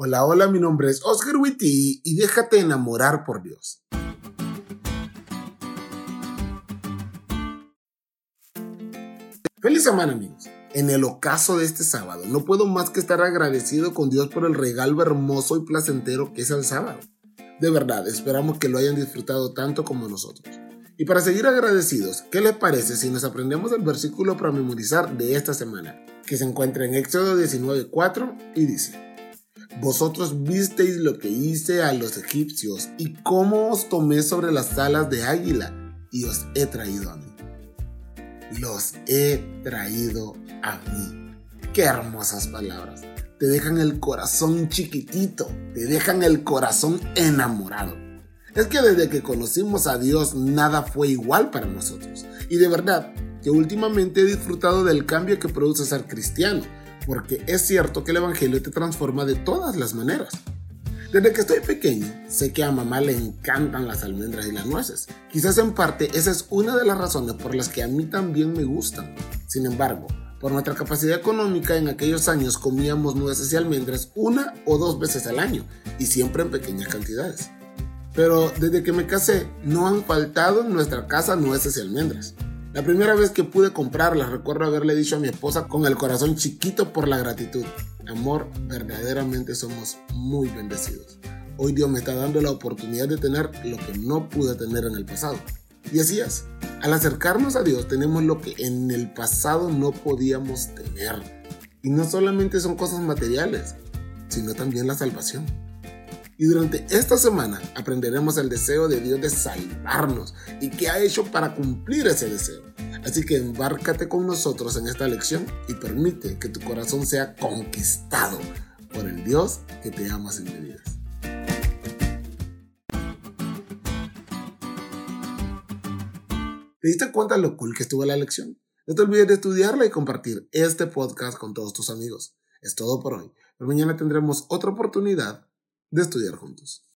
Hola, hola, mi nombre es Oscar Witty y déjate enamorar por Dios. Feliz semana amigos. En el ocaso de este sábado no puedo más que estar agradecido con Dios por el regalo hermoso y placentero que es el sábado. De verdad, esperamos que lo hayan disfrutado tanto como nosotros. Y para seguir agradecidos, ¿qué les parece si nos aprendemos el versículo para memorizar de esta semana? Que se encuentra en Éxodo 19.4 y dice, vosotros visteis lo que hice a los egipcios y cómo os tomé sobre las alas de águila y os he traído a mí. Los he traído a mí. Qué hermosas palabras. Te dejan el corazón chiquitito, te dejan el corazón enamorado. Es que desde que conocimos a Dios nada fue igual para nosotros. Y de verdad que últimamente he disfrutado del cambio que produce ser cristiano porque es cierto que el Evangelio te transforma de todas las maneras. Desde que estoy pequeño, sé que a mamá le encantan las almendras y las nueces. Quizás en parte esa es una de las razones por las que a mí también me gustan. Sin embargo, por nuestra capacidad económica en aquellos años comíamos nueces y almendras una o dos veces al año y siempre en pequeñas cantidades. Pero desde que me casé, no han faltado en nuestra casa nueces y almendras. La primera vez que pude comprarlas, recuerdo haberle dicho a mi esposa con el corazón chiquito por la gratitud. Amor, verdaderamente somos muy bendecidos. Hoy Dios me está dando la oportunidad de tener lo que no pude tener en el pasado. Y así es. Al acercarnos a Dios tenemos lo que en el pasado no podíamos tener. Y no solamente son cosas materiales, sino también la salvación. Y durante esta semana aprenderemos el deseo de Dios de salvarnos y qué ha hecho para cumplir ese deseo. Así que embárcate con nosotros en esta lección y permite que tu corazón sea conquistado por el Dios que te ama sin medidas. ¿Te diste cuenta lo cool que estuvo la lección? No te olvides de estudiarla y compartir este podcast con todos tus amigos. Es todo por hoy, pero mañana tendremos otra oportunidad de estudiar juntos.